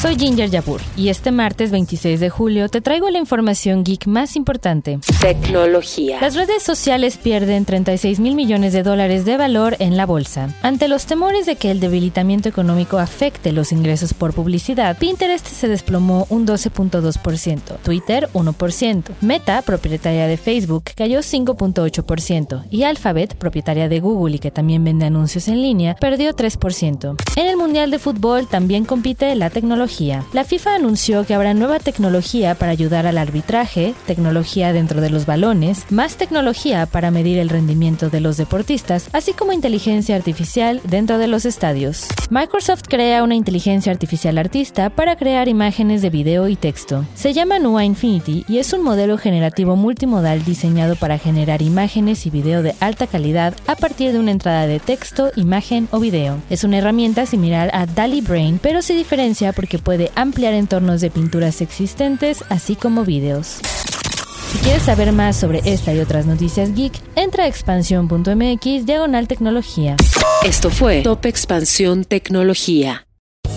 Soy Ginger Yapur y este martes 26 de julio te traigo la información geek más importante. Tecnología. Las redes sociales pierden 36 mil millones de dólares de valor en la bolsa. Ante los temores de que el debilitamiento económico afecte los ingresos por publicidad, Pinterest se desplomó un 12.2%, Twitter 1%, Meta, propietaria de Facebook, cayó 5.8% y Alphabet, propietaria de Google y que también vende anuncios en línea, perdió 3%. En el Mundial de Fútbol también compite la tecnología la FIFA anunció que habrá nueva tecnología para ayudar al arbitraje, tecnología dentro de los balones, más tecnología para medir el rendimiento de los deportistas, así como inteligencia artificial dentro de los estadios. Microsoft crea una inteligencia artificial artista para crear imágenes de video y texto. Se llama Nua Infinity y es un modelo generativo multimodal diseñado para generar imágenes y video de alta calidad a partir de una entrada de texto, imagen o video. Es una herramienta similar a DALI Brain, pero se diferencia porque puede ampliar entornos de pinturas existentes, así como vídeos. Si quieres saber más sobre esta y otras noticias geek, entra a expansión.mx diagonal tecnología. Esto fue Top Expansión Tecnología.